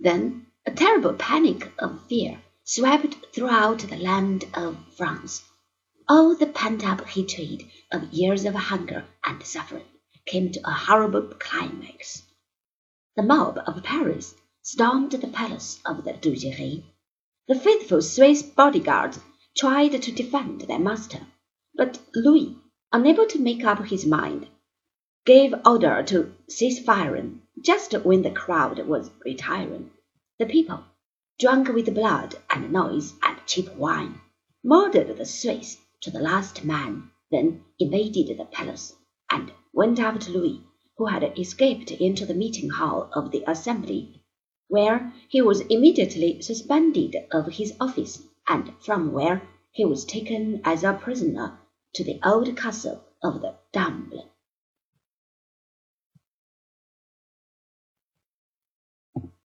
Then a terrible panic of fear swept throughout the land of France. All the pent up hatred of years of hunger and suffering came to a horrible climax. The mob of Paris stormed the palace of the Tuileries. The faithful Swiss bodyguards tried to defend their master, but Louis, unable to make up his mind, gave order to cease firing just when the crowd was retiring. The people, drunk with blood and noise and cheap wine, murdered the Swiss to the last man, then invaded the palace, and went after Louis, who had escaped into the meeting hall of the Assembly, where he was immediately suspended of his office, and from where he was taken as a prisoner to the old castle of the Temple.